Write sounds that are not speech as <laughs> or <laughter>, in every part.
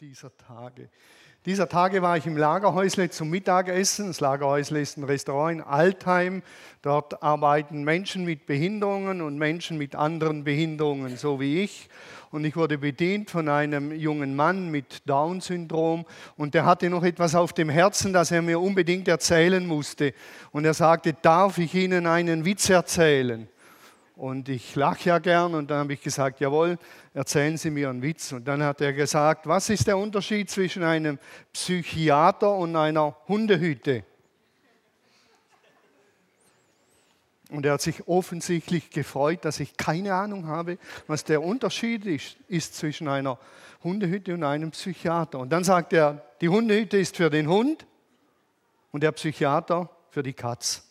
dieser Tage. Dieser Tage war ich im Lagerhäusle zum Mittagessen. Das Lagerhäusle ist ein Restaurant in Altheim. Dort arbeiten Menschen mit Behinderungen und Menschen mit anderen Behinderungen, so wie ich. Und ich wurde bedient von einem jungen Mann mit Down-Syndrom. Und der hatte noch etwas auf dem Herzen, das er mir unbedingt erzählen musste. Und er sagte, darf ich Ihnen einen Witz erzählen? Und ich lache ja gern und dann habe ich gesagt, jawohl, erzählen Sie mir einen Witz. Und dann hat er gesagt, was ist der Unterschied zwischen einem Psychiater und einer Hundehütte? Und er hat sich offensichtlich gefreut, dass ich keine Ahnung habe, was der Unterschied ist, ist zwischen einer Hundehütte und einem Psychiater. Und dann sagt er, die Hundehütte ist für den Hund und der Psychiater für die Katz.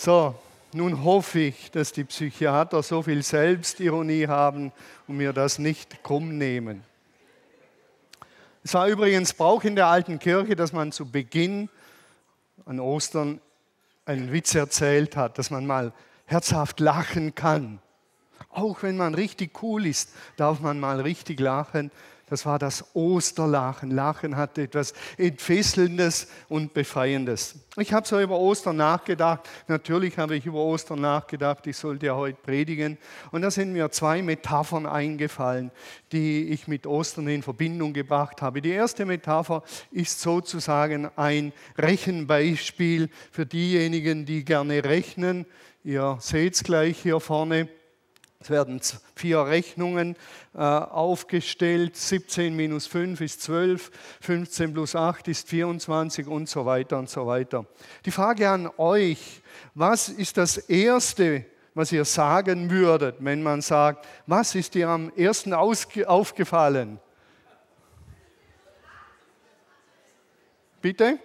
So, nun hoffe ich, dass die Psychiater so viel Selbstironie haben und mir das nicht krumm nehmen. Es war übrigens Brauch in der alten Kirche, dass man zu Beginn an Ostern einen Witz erzählt hat, dass man mal herzhaft lachen kann. Auch wenn man richtig cool ist, darf man mal richtig lachen. Das war das Osterlachen. Lachen hatte etwas Entfesselndes und Befreiendes. Ich habe so über Ostern nachgedacht. Natürlich habe ich über Ostern nachgedacht. Ich sollte ja heute predigen. Und da sind mir zwei Metaphern eingefallen, die ich mit Ostern in Verbindung gebracht habe. Die erste Metapher ist sozusagen ein Rechenbeispiel für diejenigen, die gerne rechnen. Ihr seht es gleich hier vorne. Es werden vier Rechnungen äh, aufgestellt. 17 minus 5 ist 12, 15 plus 8 ist 24 und so weiter und so weiter. Die Frage an euch, was ist das Erste, was ihr sagen würdet, wenn man sagt, was ist dir am ersten aufgefallen? Bitte?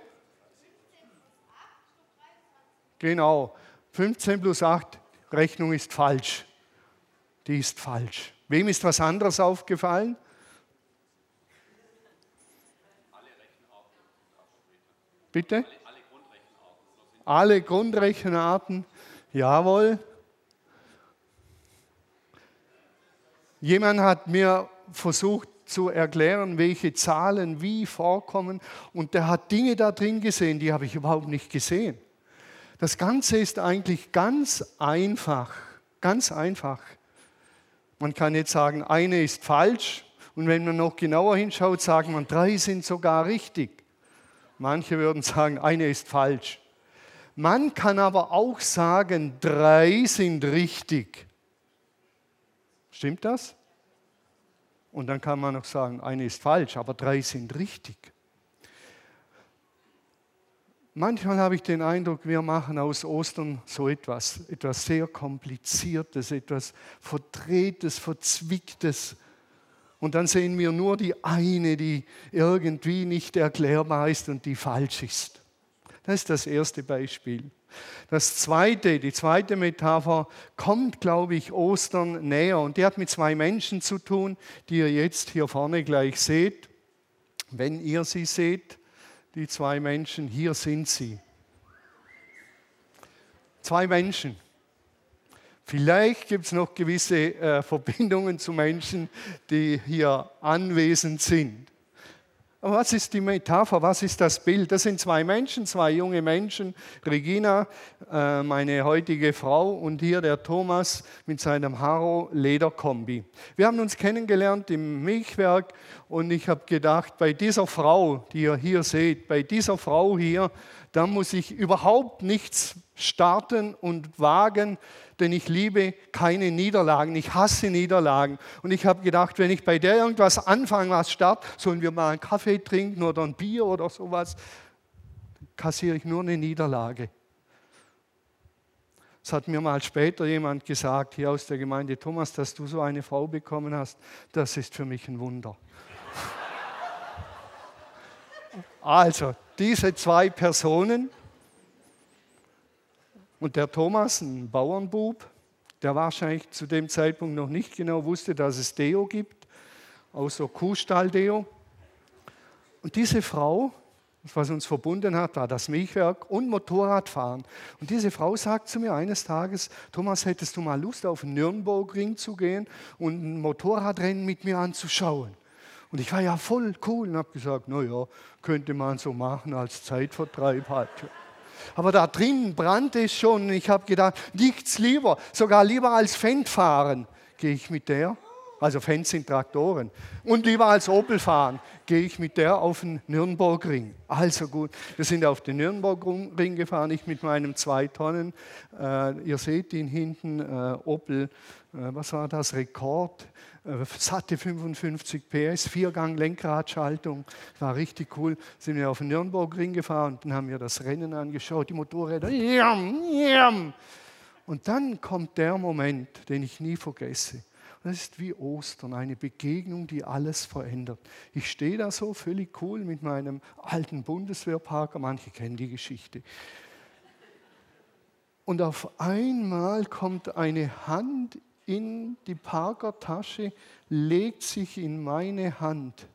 Genau, 15 plus 8, Rechnung ist falsch die ist falsch. Wem ist was anderes aufgefallen? Bitte? Alle Grundrechenarten, jawohl. Jemand hat mir versucht zu erklären, welche Zahlen wie vorkommen und der hat Dinge da drin gesehen, die habe ich überhaupt nicht gesehen. Das Ganze ist eigentlich ganz einfach, ganz einfach. Man kann jetzt sagen, eine ist falsch und wenn man noch genauer hinschaut, sagt man, drei sind sogar richtig. Manche würden sagen, eine ist falsch. Man kann aber auch sagen, drei sind richtig. Stimmt das? Und dann kann man noch sagen, eine ist falsch, aber drei sind richtig. Manchmal habe ich den Eindruck, wir machen aus Ostern so etwas, etwas sehr Kompliziertes, etwas Verdrehtes, Verzwicktes. Und dann sehen wir nur die eine, die irgendwie nicht erklärbar ist und die falsch ist. Das ist das erste Beispiel. Das zweite, die zweite Metapher kommt, glaube ich, Ostern näher und die hat mit zwei Menschen zu tun, die ihr jetzt hier vorne gleich seht. Wenn ihr sie seht, die zwei Menschen, hier sind sie. Zwei Menschen. Vielleicht gibt es noch gewisse äh, Verbindungen zu Menschen, die hier anwesend sind. Aber was ist die Metapher? Was ist das Bild? Das sind zwei Menschen, zwei junge Menschen. Regina, äh, meine heutige Frau, und hier der Thomas mit seinem Haro Lederkombi. Wir haben uns kennengelernt im Milchwerk und ich habe gedacht, bei dieser Frau, die ihr hier seht, bei dieser Frau hier, da muss ich überhaupt nichts starten und wagen, denn ich liebe keine Niederlagen. Ich hasse Niederlagen. Und ich habe gedacht, wenn ich bei der irgendwas anfange, was start, sollen wir mal einen Kaffee trinken oder ein Bier oder sowas, kassiere ich nur eine Niederlage. Es hat mir mal später jemand gesagt, hier aus der Gemeinde, Thomas, dass du so eine Frau bekommen hast, das ist für mich ein Wunder. <laughs> Also, diese zwei Personen, und der Thomas, ein Bauernbub, der wahrscheinlich zu dem Zeitpunkt noch nicht genau wusste, dass es Deo gibt, außer Kuhstall-Deo. Und diese Frau, was uns verbunden hat, war das Milchwerk und Motorradfahren. Und diese Frau sagt zu mir eines Tages, Thomas, hättest du mal Lust, auf den Nürnbergring zu gehen und ein Motorradrennen mit mir anzuschauen? Und ich war ja voll cool und habe gesagt, naja, könnte man so machen als Zeitvertreib halt. Aber da drin brannte es schon ich habe gedacht, nichts lieber, sogar lieber als Fendt fahren, gehe ich mit der also Fans sind Traktoren. Und lieber als Opel fahren, gehe ich mit der auf den Nürnbergring. Also gut, wir sind auf den Nürnbergring gefahren, ich mit meinem 2 Tonnen. Äh, ihr seht ihn hinten, äh, Opel, was war das, Rekord, äh, satte 55 PS, Viergang Lenkradschaltung, war richtig cool. Sind wir auf den Nürnbergring gefahren und dann haben wir das Rennen angeschaut, die Motorräder. Und dann kommt der Moment, den ich nie vergesse. Das ist wie Ostern, eine Begegnung, die alles verändert. Ich stehe da so völlig cool mit meinem alten Bundeswehrparker, manche kennen die Geschichte. Und auf einmal kommt eine Hand in die Parkertasche, legt sich in meine Hand.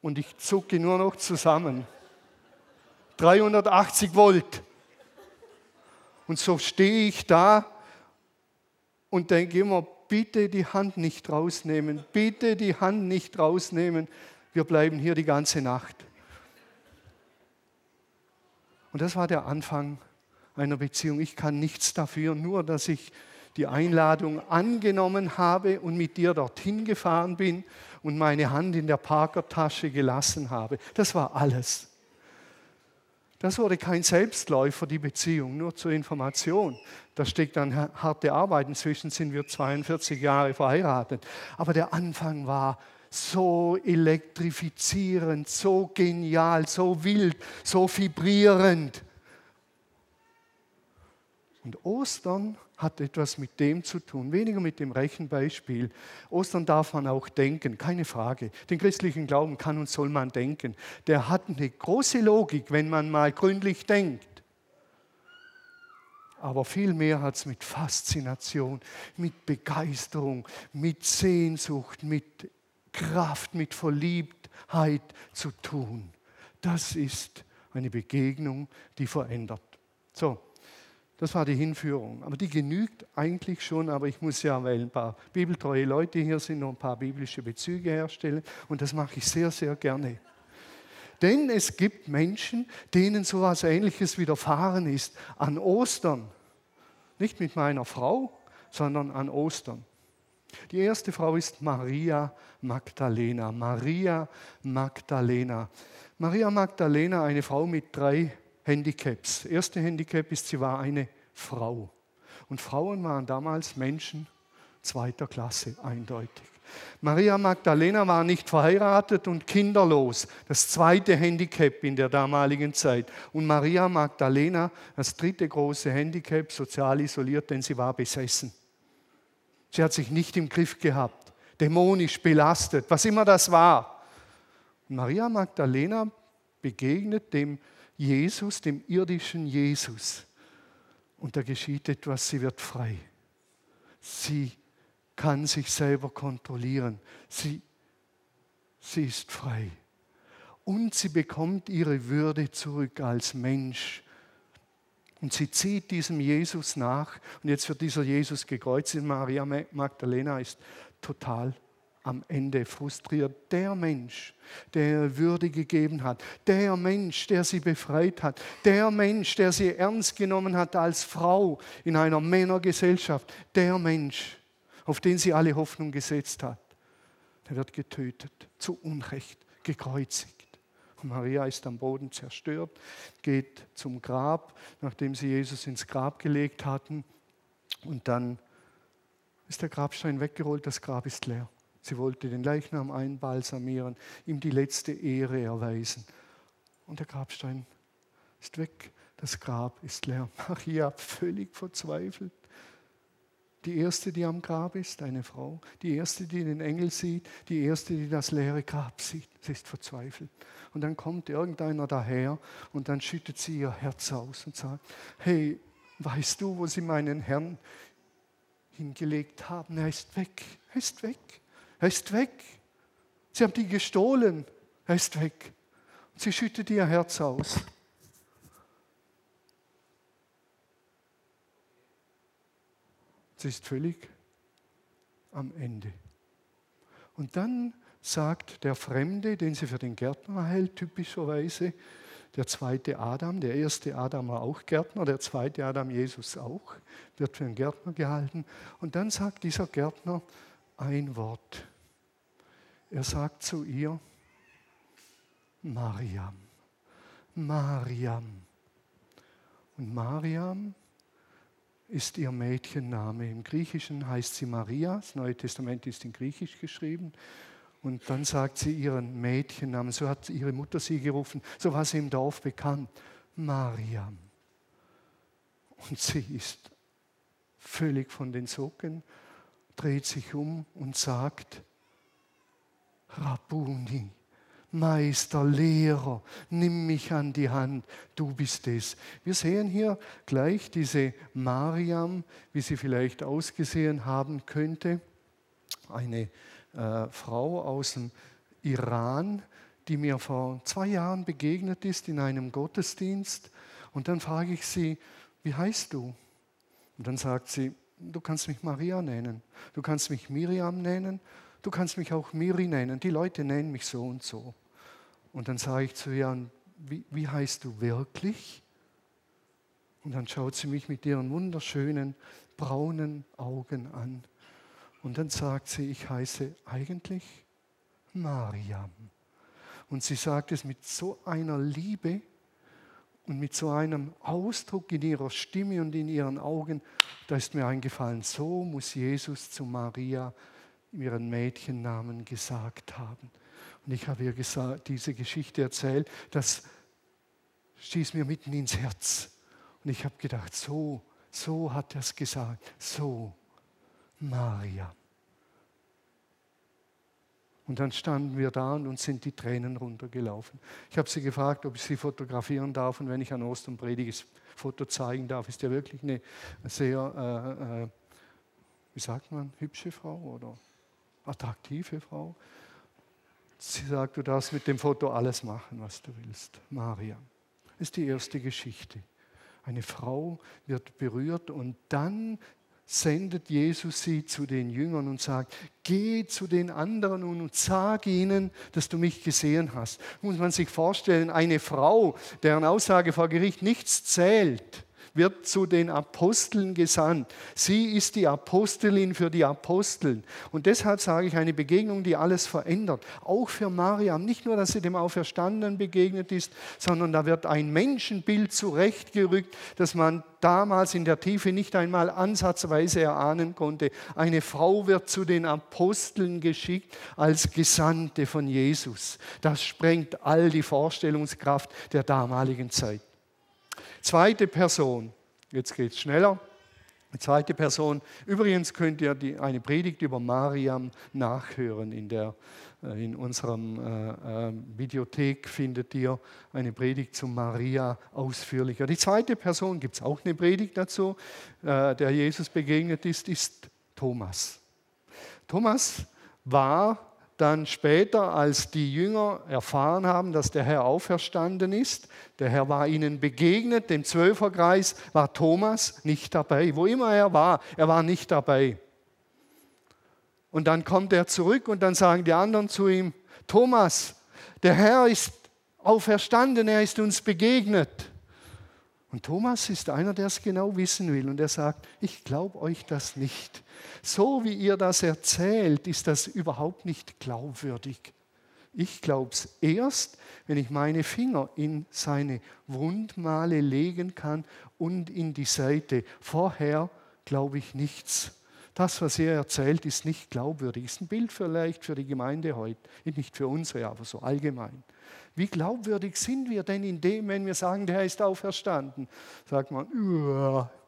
Und ich zucke nur noch zusammen. 380 Volt. Und so stehe ich da und denke immer, bitte die Hand nicht rausnehmen, bitte die Hand nicht rausnehmen, wir bleiben hier die ganze Nacht. Und das war der Anfang einer Beziehung. Ich kann nichts dafür, nur dass ich die Einladung angenommen habe und mit dir dorthin gefahren bin und meine Hand in der Parkertasche gelassen habe. Das war alles. Das wurde kein Selbstläufer, die Beziehung, nur zur Information. Da steckt dann harte Arbeit. Inzwischen sind wir 42 Jahre verheiratet. Aber der Anfang war so elektrifizierend, so genial, so wild, so vibrierend. Und Ostern hat etwas mit dem zu tun, weniger mit dem Rechenbeispiel. Ostern darf man auch denken, keine Frage. Den christlichen Glauben kann und soll man denken. Der hat eine große Logik, wenn man mal gründlich denkt. Aber vielmehr hat es mit Faszination, mit Begeisterung, mit Sehnsucht, mit Kraft, mit Verliebtheit zu tun. Das ist eine Begegnung, die verändert. So, das war die Hinführung. Aber die genügt eigentlich schon, aber ich muss ja, weil ein paar bibeltreue Leute hier sind, noch ein paar biblische Bezüge herstellen. Und das mache ich sehr, sehr gerne. Denn es gibt Menschen, denen so etwas Ähnliches widerfahren ist an Ostern. Nicht mit meiner Frau, sondern an Ostern. Die erste Frau ist Maria Magdalena. Maria Magdalena. Maria Magdalena, eine Frau mit drei Handicaps. Erste Handicap ist, sie war eine Frau. Und Frauen waren damals Menschen zweiter Klasse, eindeutig. Maria Magdalena war nicht verheiratet und kinderlos, das zweite Handicap in der damaligen Zeit. Und Maria Magdalena, das dritte große Handicap, sozial isoliert, denn sie war besessen. Sie hat sich nicht im Griff gehabt, dämonisch belastet, was immer das war. Maria Magdalena begegnet dem Jesus, dem irdischen Jesus. Und da geschieht etwas, sie wird frei. Sie kann sich selber kontrollieren. Sie, sie ist frei. Und sie bekommt ihre Würde zurück als Mensch. Und sie zieht diesem Jesus nach. Und jetzt wird dieser Jesus gekreuzigt. Maria Magdalena ist total am Ende frustriert. Der Mensch, der Würde gegeben hat, der Mensch, der sie befreit hat, der Mensch, der sie ernst genommen hat als Frau in einer Männergesellschaft, der Mensch, auf den sie alle Hoffnung gesetzt hat, der wird getötet, zu Unrecht, gekreuzigt. Und Maria ist am Boden zerstört, geht zum Grab, nachdem sie Jesus ins Grab gelegt hatten. Und dann ist der Grabstein weggerollt, das Grab ist leer. Sie wollte den Leichnam einbalsamieren, ihm die letzte Ehre erweisen. Und der Grabstein ist weg, das Grab ist leer. <laughs> Maria völlig verzweifelt. Die erste, die am Grab ist, eine Frau. Die erste, die den Engel sieht. Die erste, die das leere Grab sieht. Sie ist verzweifelt. Und dann kommt irgendeiner daher und dann schüttet sie ihr Herz aus und sagt, hey, weißt du, wo sie meinen Herrn hingelegt haben? Er ist weg. Er ist weg. Er ist weg. Sie haben die gestohlen. Er ist weg. Sie schüttet ihr Herz aus. Sie ist völlig am Ende. Und dann sagt der Fremde, den sie für den Gärtner hält, typischerweise, der zweite Adam, der erste Adam war auch Gärtner, der zweite Adam, Jesus auch, wird für einen Gärtner gehalten. Und dann sagt dieser Gärtner ein Wort. Er sagt zu ihr, Mariam, Mariam. Und Mariam ist ihr Mädchenname. Im Griechischen heißt sie Maria, das Neue Testament ist in Griechisch geschrieben. Und dann sagt sie ihren Mädchennamen, so hat ihre Mutter sie gerufen, so war sie im Dorf bekannt, Mariam. Und sie ist völlig von den Socken, dreht sich um und sagt, Rabuni, Meister, Lehrer, nimm mich an die Hand, du bist es. Wir sehen hier gleich diese Mariam, wie sie vielleicht ausgesehen haben könnte, eine äh, Frau aus dem Iran, die mir vor zwei Jahren begegnet ist in einem Gottesdienst. Und dann frage ich sie, wie heißt du? Und dann sagt sie, du kannst mich Maria nennen, du kannst mich Miriam nennen, du kannst mich auch Miri nennen. Die Leute nennen mich so und so. Und dann sage ich zu ihr, wie, wie heißt du wirklich? Und dann schaut sie mich mit ihren wunderschönen braunen Augen an. Und dann sagt sie, ich heiße eigentlich Mariam. Und sie sagt es mit so einer Liebe und mit so einem Ausdruck in ihrer Stimme und in ihren Augen, da ist mir eingefallen, so muss Jesus zu Maria ihren Mädchennamen gesagt haben. Und ich habe ihr gesagt, diese Geschichte erzählt, das stieß mir mitten ins Herz. Und ich habe gedacht, so, so hat er es gesagt, so, Maria. Und dann standen wir da und uns sind die Tränen runtergelaufen. Ich habe sie gefragt, ob ich sie fotografieren darf und wenn ich an Ostern predige, das Foto zeigen darf. Ist ja wirklich eine sehr, äh, äh, wie sagt man, hübsche Frau oder attraktive Frau. Sie sagt, du darfst mit dem Foto alles machen, was du willst. Maria. Ist die erste Geschichte. Eine Frau wird berührt und dann sendet Jesus sie zu den Jüngern und sagt, geh zu den anderen und sag ihnen, dass du mich gesehen hast. Muss man sich vorstellen, eine Frau, deren Aussage vor Gericht nichts zählt, wird zu den Aposteln gesandt. Sie ist die Apostelin für die Aposteln. Und deshalb sage ich, eine Begegnung, die alles verändert. Auch für Mariam. Nicht nur, dass sie dem Auferstandenen begegnet ist, sondern da wird ein Menschenbild zurechtgerückt, das man damals in der Tiefe nicht einmal ansatzweise erahnen konnte. Eine Frau wird zu den Aposteln geschickt als Gesandte von Jesus. Das sprengt all die Vorstellungskraft der damaligen Zeit. Zweite Person, jetzt geht es schneller. Die zweite Person, übrigens könnt ihr die, eine Predigt über Mariam nachhören. In, der, äh, in unserem äh, äh, Videothek findet ihr eine Predigt zu Maria ausführlicher. Die zweite Person, gibt es auch eine Predigt dazu, äh, der Jesus begegnet ist, ist Thomas. Thomas war dann später, als die Jünger erfahren haben, dass der Herr auferstanden ist, der Herr war ihnen begegnet, dem Zwölferkreis war Thomas nicht dabei. Wo immer er war, er war nicht dabei. Und dann kommt er zurück und dann sagen die anderen zu ihm, Thomas, der Herr ist auferstanden, er ist uns begegnet. Und Thomas ist einer, der es genau wissen will und er sagt, ich glaube euch das nicht. So wie ihr das erzählt, ist das überhaupt nicht glaubwürdig. Ich glaube es erst, wenn ich meine Finger in seine Wundmale legen kann und in die Seite. Vorher glaube ich nichts. Das, was er erzählt, ist nicht glaubwürdig. Ist ein Bild vielleicht für die Gemeinde heute, nicht für unsere, aber so allgemein. Wie glaubwürdig sind wir denn in dem, wenn wir sagen, der ist auferstanden? Sagt man,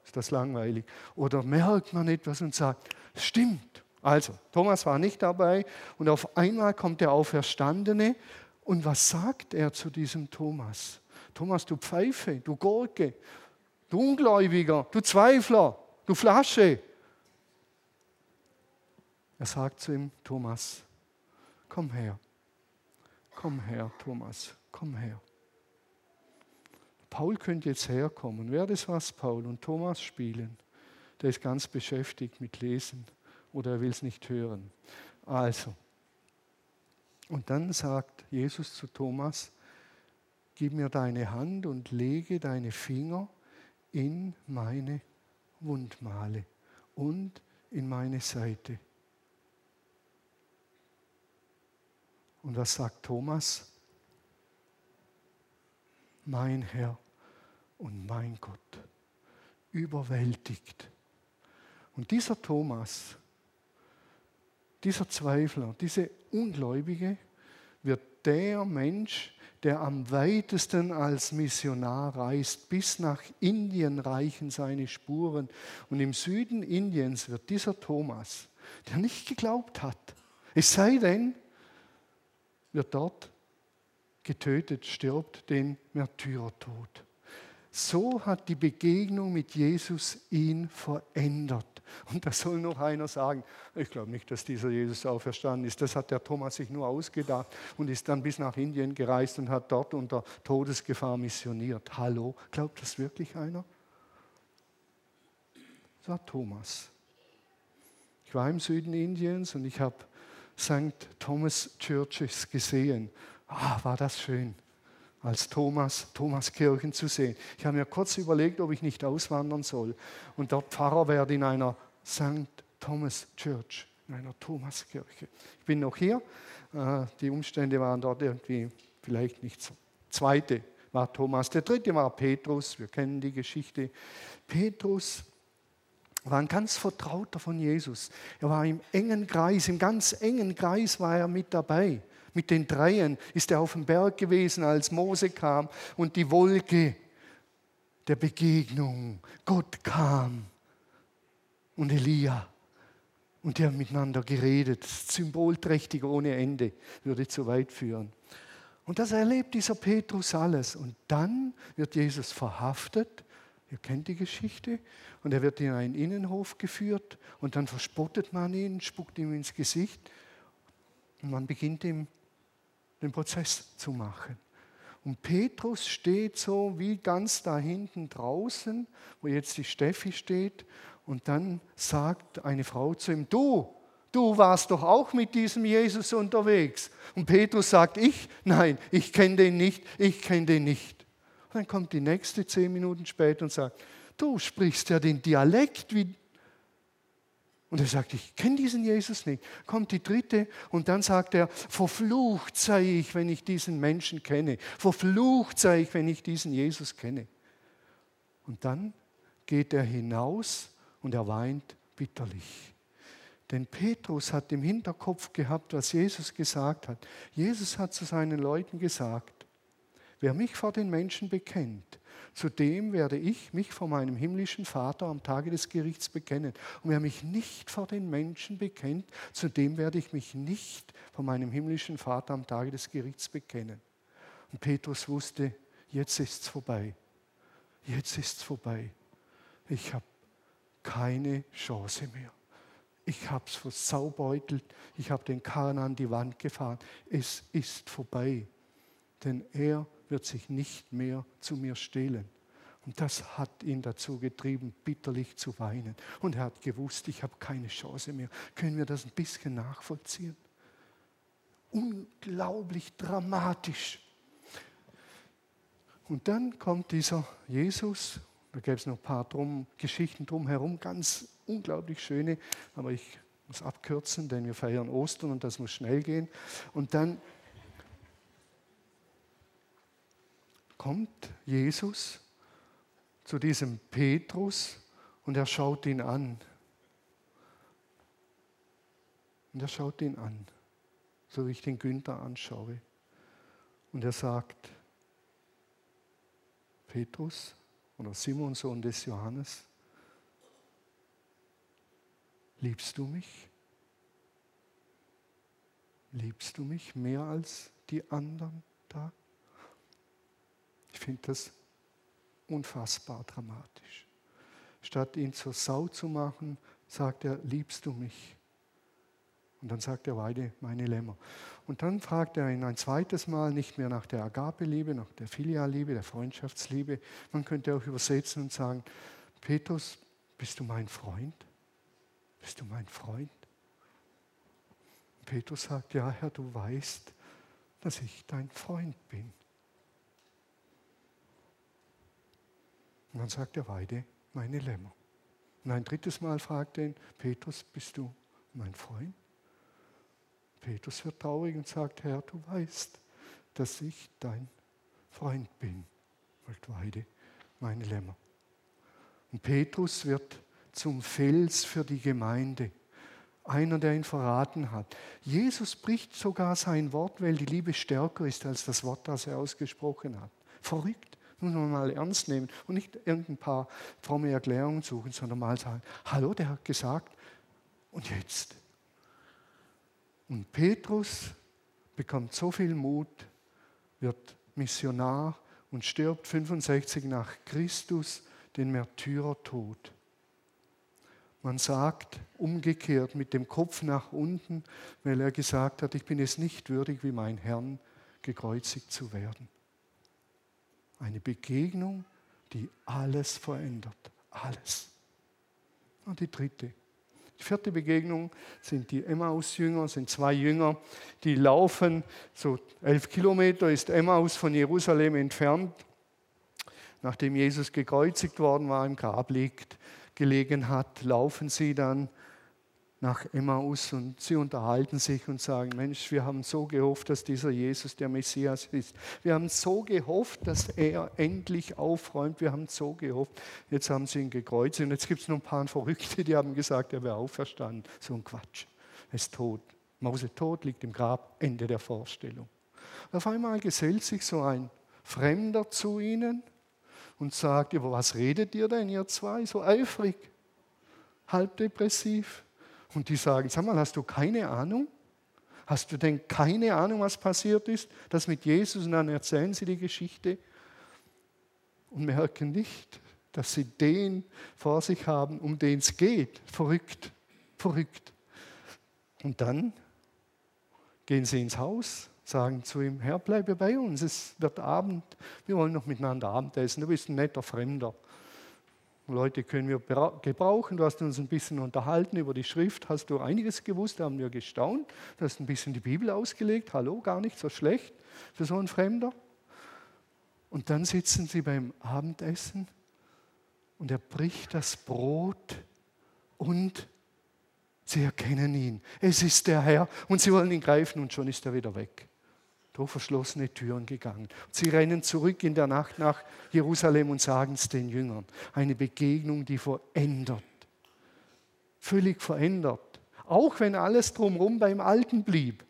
ist das langweilig. Oder merkt man etwas und sagt, stimmt. Also, Thomas war nicht dabei und auf einmal kommt der Auferstandene und was sagt er zu diesem Thomas? Thomas, du Pfeife, du Gurke, du Ungläubiger, du Zweifler, du Flasche. Er sagt zu ihm, Thomas, komm her. Komm her, Thomas, komm her. Paul könnte jetzt herkommen. Wäre das was, Paul? Und Thomas spielen. Der ist ganz beschäftigt mit Lesen oder er will es nicht hören. Also, und dann sagt Jesus zu Thomas, gib mir deine Hand und lege deine Finger in meine Wundmale und in meine Seite. Und was sagt Thomas? Mein Herr und mein Gott. Überwältigt. Und dieser Thomas, dieser Zweifler, diese Ungläubige, wird der Mensch, der am weitesten als Missionar reist. Bis nach Indien reichen seine Spuren. Und im Süden Indiens wird dieser Thomas, der nicht geglaubt hat, es sei denn, wird dort getötet, stirbt den Märtyrertod. So hat die Begegnung mit Jesus ihn verändert. Und da soll noch einer sagen, ich glaube nicht, dass dieser Jesus auferstanden ist. Das hat der Thomas sich nur ausgedacht und ist dann bis nach Indien gereist und hat dort unter Todesgefahr missioniert. Hallo, glaubt das wirklich einer? Das war Thomas. Ich war im Süden Indiens und ich habe St. Thomas Churches gesehen. Ah, war das schön als Thomas, Thomaskirchen zu sehen. Ich habe mir kurz überlegt, ob ich nicht auswandern soll und dort Pfarrer werde in einer St. Thomas Church, in einer Thomaskirche. Ich bin noch hier. Äh, die Umstände waren dort irgendwie vielleicht nicht so. Zweite war Thomas, der dritte war Petrus. Wir kennen die Geschichte. Petrus war ein ganz Vertrauter von Jesus. Er war im engen Kreis, im ganz engen Kreis war er mit dabei. Mit den Dreien ist er auf dem Berg gewesen, als Mose kam und die Wolke der Begegnung. Gott kam und Elia. Und die haben miteinander geredet. Symbolträchtig ohne Ende. Würde zu weit führen. Und das erlebt dieser Petrus alles. Und dann wird Jesus verhaftet. Ihr kennt die Geschichte. Und er wird in einen Innenhof geführt. Und dann verspottet man ihn, spuckt ihm ins Gesicht. Und man beginnt ihm den Prozess zu machen. Und Petrus steht so wie ganz da hinten draußen, wo jetzt die Steffi steht. Und dann sagt eine Frau zu ihm, du, du warst doch auch mit diesem Jesus unterwegs. Und Petrus sagt, ich? Nein, ich kenne den nicht, ich kenne den nicht. Dann kommt die nächste zehn Minuten später und sagt, du sprichst ja den Dialekt wie und er sagt, ich kenne diesen Jesus nicht. Kommt die dritte und dann sagt er, verflucht sei ich, wenn ich diesen Menschen kenne. Verflucht sei ich, wenn ich diesen Jesus kenne. Und dann geht er hinaus und er weint bitterlich. Denn Petrus hat im Hinterkopf gehabt, was Jesus gesagt hat. Jesus hat zu seinen Leuten gesagt, wer mich vor den Menschen bekennt, zu dem werde ich mich vor meinem himmlischen Vater am Tage des Gerichts bekennen. Und wer mich nicht vor den Menschen bekennt, zu dem werde ich mich nicht vor meinem himmlischen Vater am Tage des Gerichts bekennen. Und Petrus wusste, jetzt ist es vorbei. Jetzt ist es vorbei. Ich habe keine Chance mehr. Ich habe es versaubeutelt. Ich habe den Karren an die Wand gefahren. Es ist vorbei. Denn er wird sich nicht mehr zu mir stehlen. Und das hat ihn dazu getrieben, bitterlich zu weinen. Und er hat gewusst, ich habe keine Chance mehr. Können wir das ein bisschen nachvollziehen? Unglaublich dramatisch. Und dann kommt dieser Jesus, da gäbe es noch ein paar drum, Geschichten drumherum, ganz unglaublich schöne, aber ich muss abkürzen, denn wir feiern Ostern und das muss schnell gehen. Und dann kommt Jesus zu diesem Petrus und er schaut ihn an. Und er schaut ihn an, so wie ich den Günther anschaue. Und er sagt, Petrus oder Simon, Sohn des Johannes, liebst du mich? Liebst du mich mehr als die anderen da? Ich finde das unfassbar dramatisch. Statt ihn zur Sau zu machen, sagt er, liebst du mich? Und dann sagt er, weide meine Lämmer. Und dann fragt er ihn ein zweites Mal nicht mehr nach der Agape-Liebe, nach der Filialliebe, der Freundschaftsliebe. Man könnte auch übersetzen und sagen, Petrus, bist du mein Freund? Bist du mein Freund? Und Petrus sagt, ja Herr, du weißt, dass ich dein Freund bin. Und dann sagt er, weide meine Lämmer. Und ein drittes Mal fragt er ihn, Petrus, bist du mein Freund? Petrus wird traurig und sagt, Herr, du weißt, dass ich dein Freund bin. Und weide meine Lämmer. Und Petrus wird zum Fels für die Gemeinde. Einer, der ihn verraten hat. Jesus bricht sogar sein Wort, weil die Liebe stärker ist als das Wort, das er ausgesprochen hat. Verrückt. Muss man mal ernst nehmen und nicht irgendein paar fromme Erklärungen suchen, sondern mal sagen, hallo, der hat gesagt, und jetzt? Und Petrus bekommt so viel Mut, wird Missionar und stirbt 65 nach Christus den Märtyrertod. Man sagt umgekehrt mit dem Kopf nach unten, weil er gesagt hat, ich bin es nicht würdig, wie mein Herrn gekreuzigt zu werden. Eine Begegnung, die alles verändert. Alles. Und die dritte. Die vierte Begegnung sind die Emmaus-Jünger, sind zwei Jünger, die laufen, so elf Kilometer ist Emmaus von Jerusalem entfernt. Nachdem Jesus gekreuzigt worden war, im Grab liegt, gelegen hat, laufen sie dann nach Emmaus und sie unterhalten sich und sagen, Mensch, wir haben so gehofft, dass dieser Jesus der Messias ist. Wir haben so gehofft, dass er endlich aufräumt. Wir haben so gehofft. Jetzt haben sie ihn gekreuzigt und jetzt gibt es noch ein paar Verrückte, die haben gesagt, er wäre auferstanden. So ein Quatsch. Er ist tot. Mose tot, liegt im Grab, Ende der Vorstellung. Auf einmal gesellt sich so ein Fremder zu ihnen und sagt, über was redet ihr denn, ihr zwei, so eifrig, halb depressiv? Und die sagen, sag mal, hast du keine Ahnung? Hast du denn keine Ahnung, was passiert ist? Das mit Jesus und dann erzählen sie die Geschichte und merken nicht, dass sie den vor sich haben, um den es geht. Verrückt, verrückt. Und dann gehen sie ins Haus, sagen zu ihm, Herr, bleibe bei uns, es wird Abend, wir wollen noch miteinander Abendessen, du bist ein netter Fremder. Leute können wir gebrauchen. Du hast uns ein bisschen unterhalten über die Schrift, hast du einiges gewusst, da haben wir gestaunt. Du hast ein bisschen die Bibel ausgelegt. Hallo, gar nicht so schlecht für so einen Fremder. Und dann sitzen sie beim Abendessen und er bricht das Brot und sie erkennen ihn. Es ist der Herr und sie wollen ihn greifen und schon ist er wieder weg durch verschlossene Türen gegangen. Sie rennen zurück in der Nacht nach Jerusalem und sagen es den Jüngern. Eine Begegnung, die verändert. Völlig verändert. Auch wenn alles drumherum beim Alten blieb.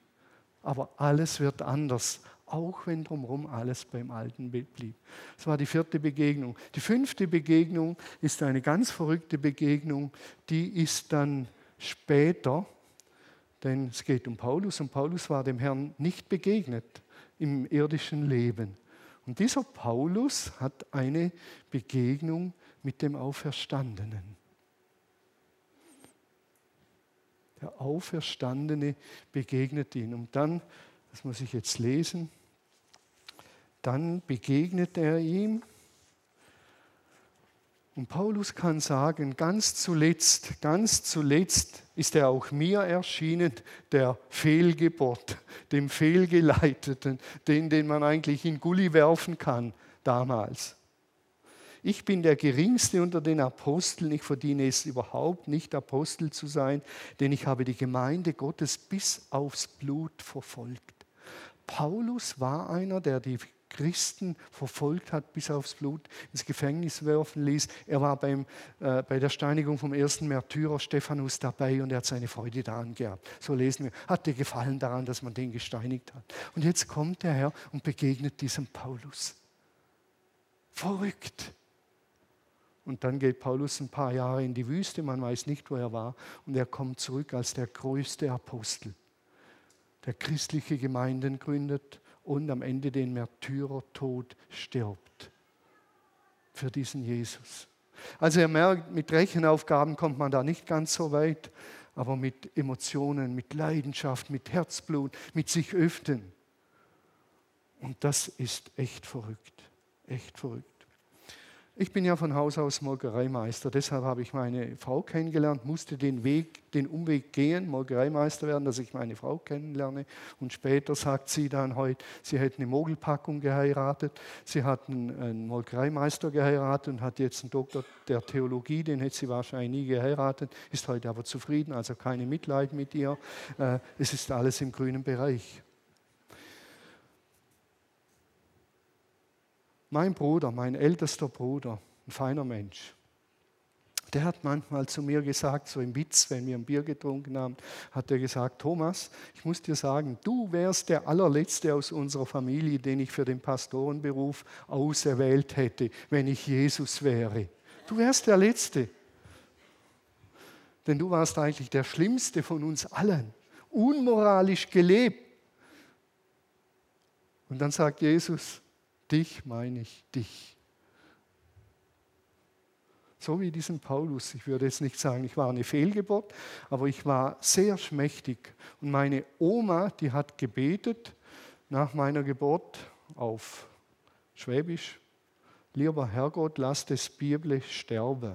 Aber alles wird anders. Auch wenn drumherum alles beim Alten blieb. Das war die vierte Begegnung. Die fünfte Begegnung ist eine ganz verrückte Begegnung. Die ist dann später denn es geht um Paulus und Paulus war dem Herrn nicht begegnet im irdischen Leben. Und dieser Paulus hat eine Begegnung mit dem Auferstandenen. Der Auferstandene begegnet ihn. Und dann, das muss ich jetzt lesen, dann begegnet er ihm und Paulus kann sagen, ganz zuletzt, ganz zuletzt ist er auch mir erschienen, der Fehlgeburt, dem Fehlgeleiteten, den, den man eigentlich in Gully werfen kann damals. Ich bin der Geringste unter den Aposteln, ich verdiene es überhaupt nicht, Apostel zu sein, denn ich habe die Gemeinde Gottes bis aufs Blut verfolgt. Paulus war einer, der die Christen verfolgt hat, bis aufs Blut ins Gefängnis werfen ließ. Er war beim, äh, bei der Steinigung vom ersten Märtyrer Stephanus dabei und er hat seine Freude daran gehabt. So lesen wir. Hatte gefallen daran, dass man den gesteinigt hat. Und jetzt kommt der Herr und begegnet diesem Paulus. Verrückt. Und dann geht Paulus ein paar Jahre in die Wüste, man weiß nicht, wo er war, und er kommt zurück als der größte Apostel, der christliche Gemeinden gründet und am Ende den Märtyrertod stirbt. Für diesen Jesus. Also er merkt, mit Rechenaufgaben kommt man da nicht ganz so weit, aber mit Emotionen, mit Leidenschaft, mit Herzblut, mit sich öffnen. Und das ist echt verrückt, echt verrückt. Ich bin ja von Haus aus Molkereimeister, deshalb habe ich meine Frau kennengelernt, musste den Weg, den Umweg gehen, Molkereimeister werden, dass ich meine Frau kennenlerne. Und später sagt sie dann heute, sie hätte eine Mogelpackung geheiratet, sie hat einen, einen Molkereimeister geheiratet und hat jetzt einen Doktor der Theologie, den hätte sie wahrscheinlich nie geheiratet, ist heute aber zufrieden, also keine Mitleid mit ihr. Äh, es ist alles im grünen Bereich. Mein Bruder, mein ältester Bruder, ein feiner Mensch, der hat manchmal zu mir gesagt, so im Witz, wenn wir ein Bier getrunken haben, hat er gesagt, Thomas, ich muss dir sagen, du wärst der allerletzte aus unserer Familie, den ich für den Pastorenberuf auserwählt hätte, wenn ich Jesus wäre. Du wärst der Letzte. Denn du warst eigentlich der Schlimmste von uns allen, unmoralisch gelebt. Und dann sagt Jesus, Dich meine ich, dich. So wie diesen Paulus. Ich würde jetzt nicht sagen, ich war eine Fehlgeburt, aber ich war sehr schmächtig. Und meine Oma, die hat gebetet nach meiner Geburt auf Schwäbisch, lieber Herrgott, lass das Bibel sterben.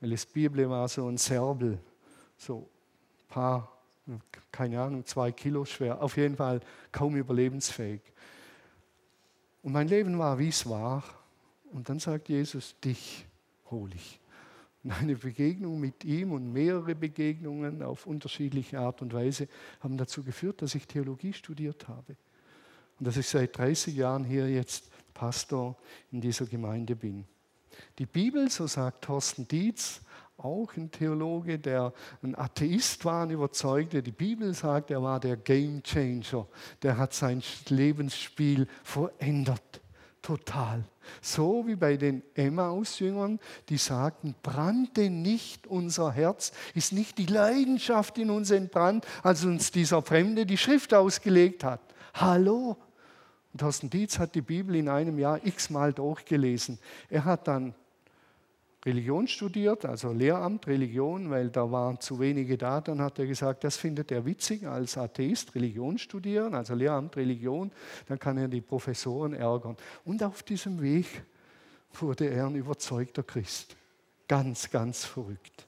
Weil das Bibel war so ein Serbel, so ein paar, keine Ahnung, zwei Kilo schwer, auf jeden Fall kaum überlebensfähig. Und mein Leben war, wie es war. Und dann sagt Jesus, dich hole ich. Und eine Begegnung mit ihm und mehrere Begegnungen auf unterschiedliche Art und Weise haben dazu geführt, dass ich Theologie studiert habe. Und dass ich seit 30 Jahren hier jetzt Pastor in dieser Gemeinde bin. Die Bibel, so sagt Thorsten Dietz, auch ein Theologe, der ein Atheist war, ein Überzeugter. Die Bibel sagt, er war der Game Changer. Der hat sein Lebensspiel verändert. Total. So wie bei den Emmaus-Jüngern, die sagten, brannte nicht unser Herz, ist nicht die Leidenschaft in uns entbrannt, als uns dieser Fremde die Schrift ausgelegt hat. Hallo? Und Thorsten Dietz hat die Bibel in einem Jahr x-mal durchgelesen. Er hat dann Religion studiert, also Lehramt Religion, weil da waren zu wenige da. Dann hat er gesagt, das findet er witzig als Atheist, Religion studieren, also Lehramt Religion. Dann kann er die Professoren ärgern. Und auf diesem Weg wurde er ein überzeugter Christ. Ganz, ganz verrückt.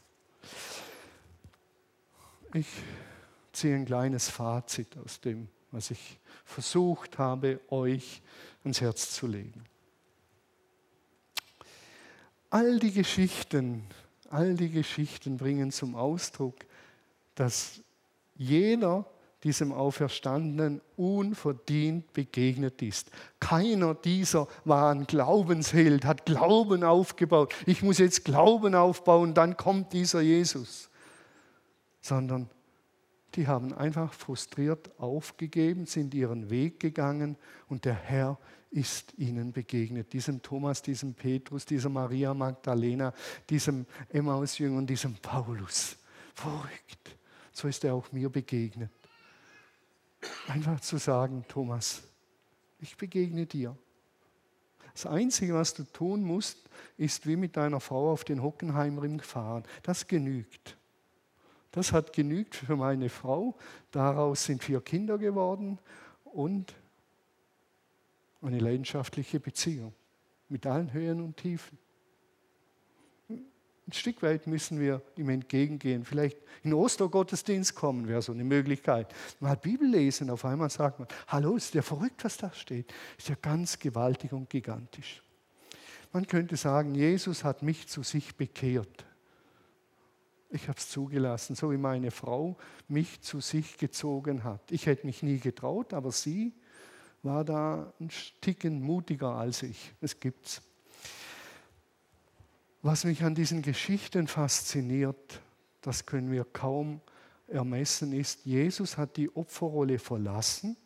Ich ziehe ein kleines Fazit aus dem, was ich versucht habe, euch ans Herz zu legen. All die Geschichten, all die Geschichten bringen zum Ausdruck, dass jeder diesem Auferstandenen unverdient begegnet ist. Keiner dieser war ein Glaubensheld, hat Glauben aufgebaut. Ich muss jetzt Glauben aufbauen, dann kommt dieser Jesus. Sondern die haben einfach frustriert aufgegeben, sind ihren Weg gegangen und der Herr ist ihnen begegnet. Diesem Thomas, diesem Petrus, dieser Maria Magdalena, diesem Emmaus-Jünger und diesem Paulus. Verrückt. So ist er auch mir begegnet. Einfach zu sagen, Thomas, ich begegne dir. Das Einzige, was du tun musst, ist wie mit deiner Frau auf den Hockenheimring fahren. Das genügt. Das hat genügt für meine Frau. Daraus sind vier Kinder geworden und eine leidenschaftliche Beziehung mit allen Höhen und Tiefen. Ein Stück weit müssen wir ihm entgegengehen. Vielleicht in Ostergottesdienst kommen wäre so eine Möglichkeit. Mal Bibel lesen, auf einmal sagt man, hallo, ist der verrückt, was da steht? Ist ja ganz gewaltig und gigantisch. Man könnte sagen, Jesus hat mich zu sich bekehrt. Ich habe es zugelassen, so wie meine Frau mich zu sich gezogen hat. Ich hätte mich nie getraut, aber sie war da ein Ticken mutiger als ich. Es gibt's. Was mich an diesen Geschichten fasziniert, das können wir kaum ermessen, ist, Jesus hat die Opferrolle verlassen.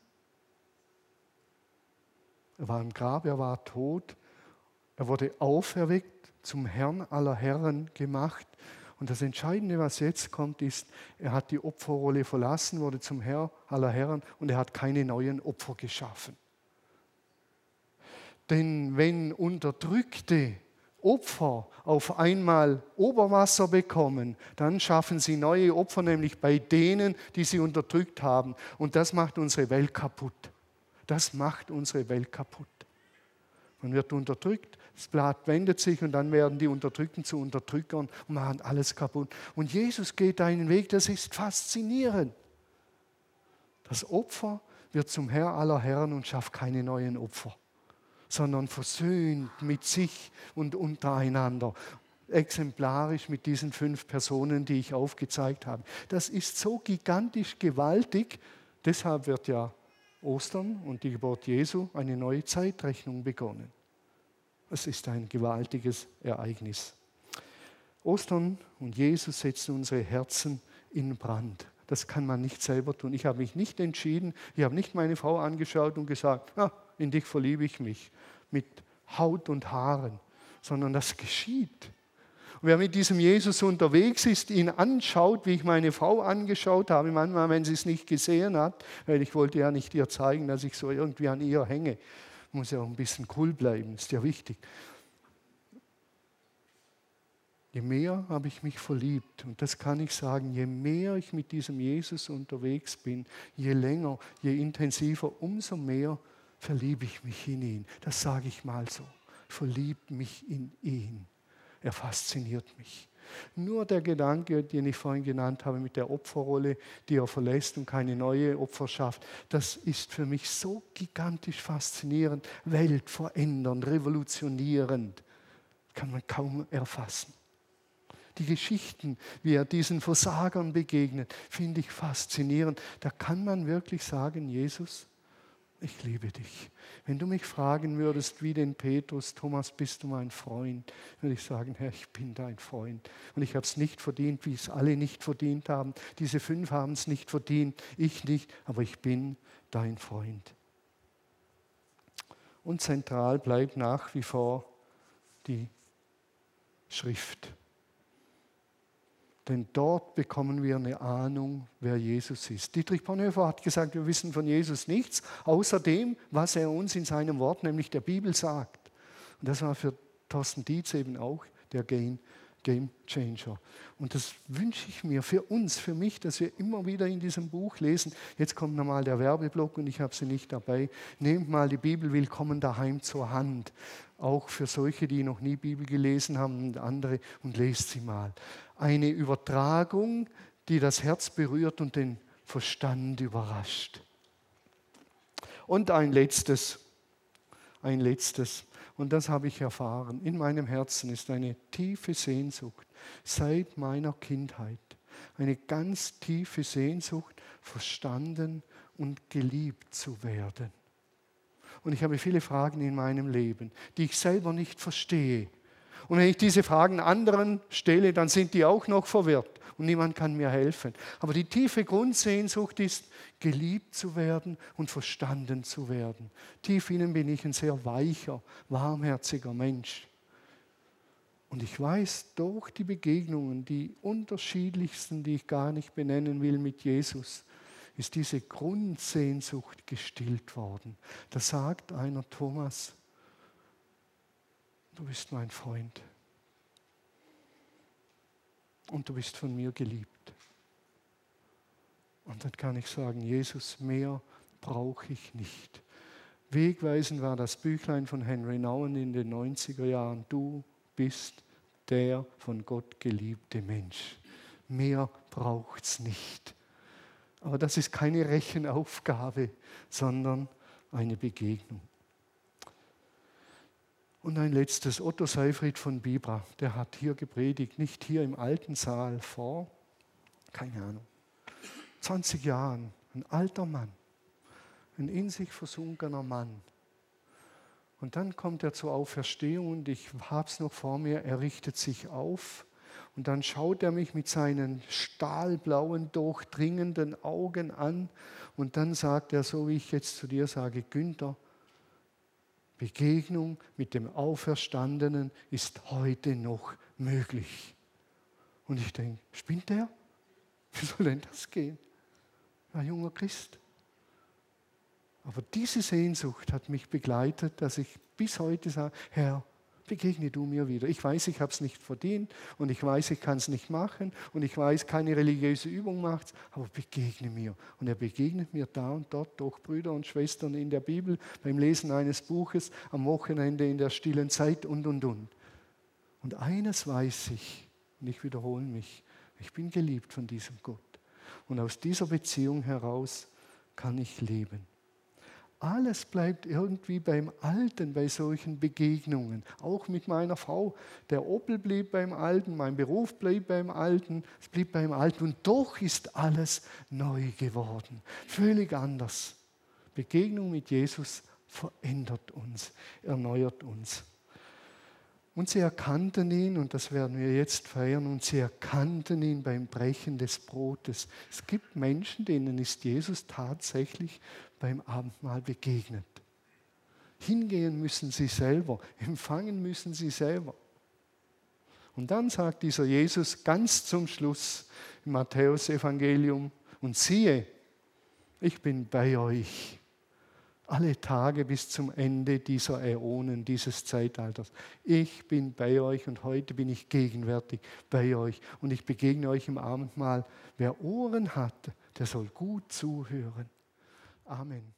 Er war im Grab, er war tot. Er wurde auferweckt, zum Herrn aller Herren gemacht und das Entscheidende, was jetzt kommt, ist, er hat die Opferrolle verlassen, wurde zum Herr aller Herren und er hat keine neuen Opfer geschaffen. Denn wenn Unterdrückte Opfer auf einmal Oberwasser bekommen, dann schaffen sie neue Opfer, nämlich bei denen, die sie unterdrückt haben. Und das macht unsere Welt kaputt. Das macht unsere Welt kaputt. Man wird unterdrückt, das Blatt wendet sich und dann werden die Unterdrückten zu Unterdrückern und machen alles kaputt. Und Jesus geht einen Weg, das ist faszinierend. Das Opfer wird zum Herr aller Herren und schafft keine neuen Opfer sondern versöhnt mit sich und untereinander. Exemplarisch mit diesen fünf Personen, die ich aufgezeigt habe. Das ist so gigantisch gewaltig. Deshalb wird ja Ostern und die Geburt Jesu eine neue Zeitrechnung begonnen. Es ist ein gewaltiges Ereignis. Ostern und Jesus setzen unsere Herzen in Brand. Das kann man nicht selber tun. Ich habe mich nicht entschieden, ich habe nicht meine Frau angeschaut und gesagt, ah, in dich verliebe ich mich mit Haut und Haaren, sondern das geschieht. Und wer mit diesem Jesus unterwegs ist, ihn anschaut, wie ich meine Frau angeschaut habe, manchmal, wenn sie es nicht gesehen hat, weil ich wollte ja nicht ihr zeigen, dass ich so irgendwie an ihr hänge, muss ja auch ein bisschen cool bleiben, ist ja wichtig. Je mehr habe ich mich verliebt, und das kann ich sagen, je mehr ich mit diesem Jesus unterwegs bin, je länger, je intensiver, umso mehr verliebe ich mich in ihn. Das sage ich mal so. Verliebt mich in ihn. Er fasziniert mich. Nur der Gedanke, den ich vorhin genannt habe mit der Opferrolle, die er verlässt und keine neue Opfer schafft, das ist für mich so gigantisch faszinierend, weltverändernd, revolutionierend. Kann man kaum erfassen. Die Geschichten, wie er diesen Versagern begegnet, finde ich faszinierend. Da kann man wirklich sagen, Jesus, ich liebe dich. Wenn du mich fragen würdest, wie den Petrus, Thomas, bist du mein Freund, würde ich sagen, Herr, ich bin dein Freund. Und ich habe es nicht verdient, wie es alle nicht verdient haben. Diese fünf haben es nicht verdient, ich nicht, aber ich bin dein Freund. Und zentral bleibt nach wie vor die Schrift. Denn dort bekommen wir eine Ahnung, wer Jesus ist. Dietrich Bonhoeffer hat gesagt, wir wissen von Jesus nichts, außer dem, was er uns in seinem Wort, nämlich der Bibel, sagt. Und das war für Thorsten Dietz eben auch der Game, Game Changer. Und das wünsche ich mir für uns, für mich, dass wir immer wieder in diesem Buch lesen. Jetzt kommt nochmal der Werbeblock und ich habe sie nicht dabei. Nehmt mal die Bibel willkommen daheim zur Hand. Auch für solche, die noch nie Bibel gelesen haben und andere und lest sie mal eine Übertragung, die das Herz berührt und den Verstand überrascht. Und ein letztes, ein letztes, und das habe ich erfahren. In meinem Herzen ist eine tiefe Sehnsucht seit meiner Kindheit. Eine ganz tiefe Sehnsucht, verstanden und geliebt zu werden. Und ich habe viele Fragen in meinem Leben, die ich selber nicht verstehe und wenn ich diese Fragen anderen stelle, dann sind die auch noch verwirrt und niemand kann mir helfen. Aber die tiefe Grundsehnsucht ist, geliebt zu werden und verstanden zu werden. Tief innen bin ich ein sehr weicher, warmherziger Mensch. Und ich weiß durch die Begegnungen, die unterschiedlichsten, die ich gar nicht benennen will mit Jesus, ist diese Grundsehnsucht gestillt worden. Da sagt einer Thomas, du bist mein Freund und du bist von mir geliebt. Und dann kann ich sagen, Jesus, mehr brauche ich nicht. Wegweisend war das Büchlein von Henry Nouwen in den 90er Jahren. Du bist der von Gott geliebte Mensch. Mehr braucht es nicht. Aber das ist keine Rechenaufgabe, sondern eine Begegnung. Und ein letztes, Otto Seifried von Bibra, der hat hier gepredigt, nicht hier im alten Saal vor, keine Ahnung, 20 Jahren, ein alter Mann, ein in sich versunkener Mann. Und dann kommt er zur Auferstehung und ich habe es noch vor mir, er richtet sich auf. Und dann schaut er mich mit seinen stahlblauen, durchdringenden Augen an. Und dann sagt er, so wie ich jetzt zu dir sage, Günther, Begegnung mit dem Auferstandenen ist heute noch möglich. Und ich denke, spinnt der? <laughs> Wie soll denn das gehen? Ein junger Christ. Aber diese Sehnsucht hat mich begleitet, dass ich bis heute sage, Herr, begegne du mir wieder. Ich weiß, ich habe es nicht verdient und ich weiß, ich kann es nicht machen und ich weiß, keine religiöse Übung macht es, aber begegne mir. Und er begegnet mir da und dort durch Brüder und Schwestern in der Bibel, beim Lesen eines Buches, am Wochenende in der stillen Zeit und, und, und. Und eines weiß ich, und ich wiederhole mich, ich bin geliebt von diesem Gott. Und aus dieser Beziehung heraus kann ich leben. Alles bleibt irgendwie beim Alten bei solchen Begegnungen. Auch mit meiner Frau. Der Opel blieb beim Alten, mein Beruf blieb beim Alten, es blieb beim Alten. Und doch ist alles neu geworden. Völlig anders. Begegnung mit Jesus verändert uns, erneuert uns. Und sie erkannten ihn, und das werden wir jetzt feiern, und sie erkannten ihn beim Brechen des Brotes. Es gibt Menschen, denen ist Jesus tatsächlich beim Abendmahl begegnet. Hingehen müssen sie selber, empfangen müssen sie selber. Und dann sagt dieser Jesus ganz zum Schluss im Matthäusevangelium, und siehe, ich bin bei euch alle Tage bis zum Ende dieser Äonen, dieses Zeitalters. Ich bin bei euch und heute bin ich gegenwärtig bei euch und ich begegne euch im Abendmahl. Wer Ohren hat, der soll gut zuhören. Amen.